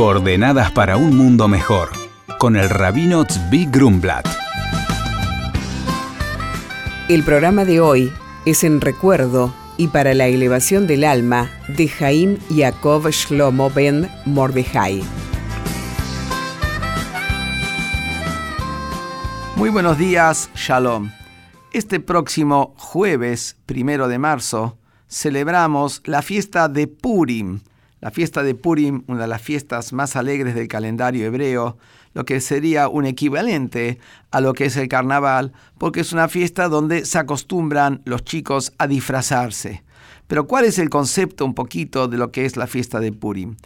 Coordenadas para un mundo mejor, con el rabino Tzvi Grumblat. El programa de hoy es en recuerdo y para la elevación del alma de Jaim Yaakov Shlomo ben Mordejai. Muy buenos días, Shalom. Este próximo jueves, primero de marzo, celebramos la fiesta de Purim. La fiesta de Purim, una de las fiestas más alegres del calendario hebreo, lo que sería un equivalente a lo que es el carnaval, porque es una fiesta donde se acostumbran los chicos a disfrazarse. Pero ¿cuál es el concepto un poquito de lo que es la fiesta de Purim?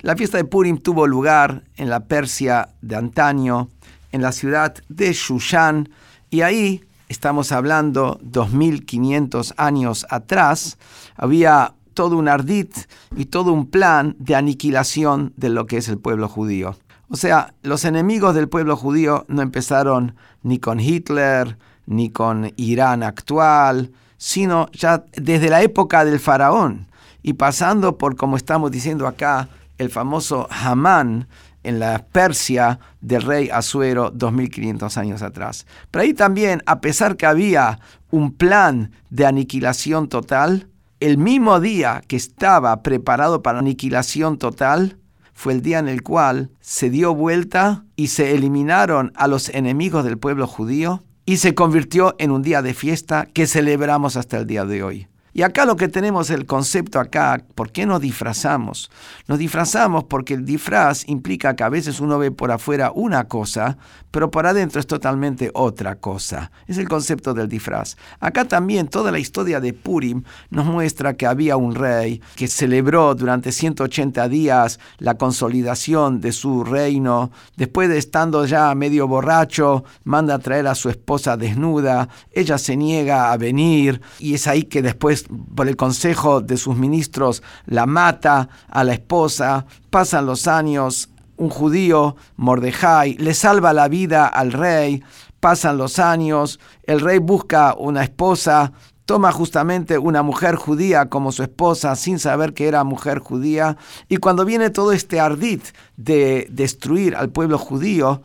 La fiesta de Purim tuvo lugar en la Persia de antaño, en la ciudad de Shushan, y ahí estamos hablando 2500 años atrás, había todo un ardit y todo un plan de aniquilación de lo que es el pueblo judío. O sea, los enemigos del pueblo judío no empezaron ni con Hitler, ni con Irán actual, sino ya desde la época del faraón y pasando por, como estamos diciendo acá, el famoso Hamán en la Persia del rey Asuero 2500 años atrás. Pero ahí también, a pesar que había un plan de aniquilación total, el mismo día que estaba preparado para aniquilación total, fue el día en el cual se dio vuelta y se eliminaron a los enemigos del pueblo judío y se convirtió en un día de fiesta que celebramos hasta el día de hoy. Y acá lo que tenemos el concepto acá, ¿por qué nos disfrazamos? Nos disfrazamos porque el disfraz implica que a veces uno ve por afuera una cosa, pero por adentro es totalmente otra cosa. Es el concepto del disfraz. Acá también toda la historia de Purim nos muestra que había un rey que celebró durante 180 días la consolidación de su reino. Después de estando ya medio borracho, manda a traer a su esposa desnuda. Ella se niega a venir y es ahí que después por el consejo de sus ministros, la mata a la esposa, pasan los años, un judío, Mordejai, le salva la vida al rey, pasan los años, el rey busca una esposa, toma justamente una mujer judía como su esposa sin saber que era mujer judía, y cuando viene todo este ardid de destruir al pueblo judío,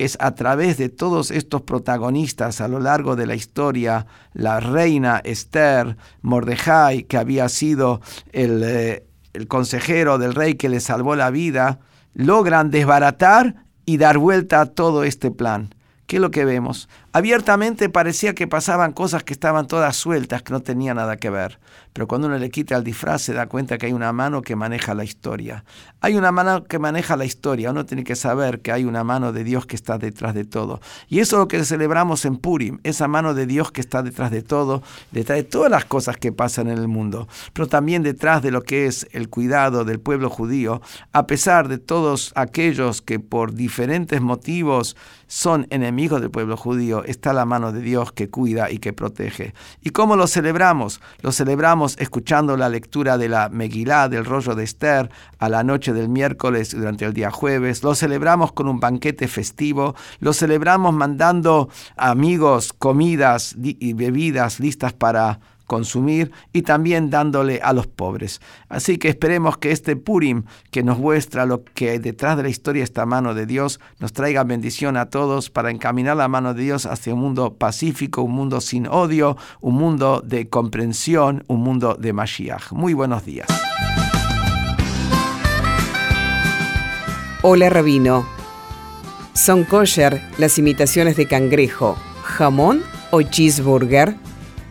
es a través de todos estos protagonistas a lo largo de la historia, la reina Esther, Mordejai, que había sido el, eh, el consejero del rey que le salvó la vida, logran desbaratar y dar vuelta a todo este plan. ¿Qué es lo que vemos? Abiertamente parecía que pasaban cosas que estaban todas sueltas, que no tenían nada que ver. Pero cuando uno le quita el disfraz se da cuenta que hay una mano que maneja la historia. Hay una mano que maneja la historia. Uno tiene que saber que hay una mano de Dios que está detrás de todo. Y eso es lo que celebramos en Purim. Esa mano de Dios que está detrás de todo, detrás de todas las cosas que pasan en el mundo. Pero también detrás de lo que es el cuidado del pueblo judío. A pesar de todos aquellos que por diferentes motivos son enemigos del pueblo judío está la mano de Dios que cuida y que protege. ¿Y cómo lo celebramos? Lo celebramos escuchando la lectura de la Megilá, del rollo de Esther, a la noche del miércoles durante el día jueves. Lo celebramos con un banquete festivo. Lo celebramos mandando amigos comidas y bebidas listas para consumir y también dándole a los pobres. Así que esperemos que este Purim, que nos muestra lo que detrás de la historia esta mano de Dios, nos traiga bendición a todos para encaminar la mano de Dios hacia un mundo pacífico, un mundo sin odio, un mundo de comprensión, un mundo de Mashiach. Muy buenos días. Hola Rabino. ¿Son kosher las imitaciones de cangrejo, jamón o cheeseburger?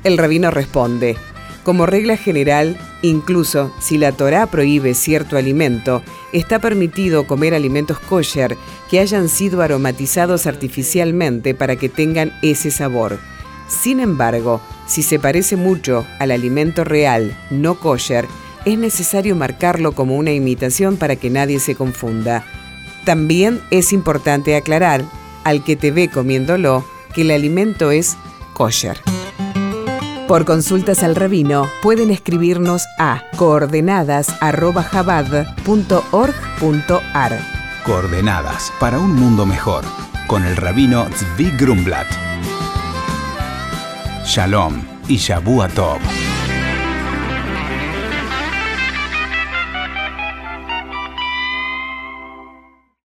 El rabino responde, como regla general, incluso si la Torá prohíbe cierto alimento, está permitido comer alimentos kosher que hayan sido aromatizados artificialmente para que tengan ese sabor. Sin embargo, si se parece mucho al alimento real, no kosher, es necesario marcarlo como una imitación para que nadie se confunda. También es importante aclarar al que te ve comiéndolo que el alimento es kosher. Por consultas al rabino pueden escribirnos a coordenadas.jabad.org.ar. Coordenadas para un mundo mejor con el rabino Zvi Grumblat. Shalom y Shabu Tov.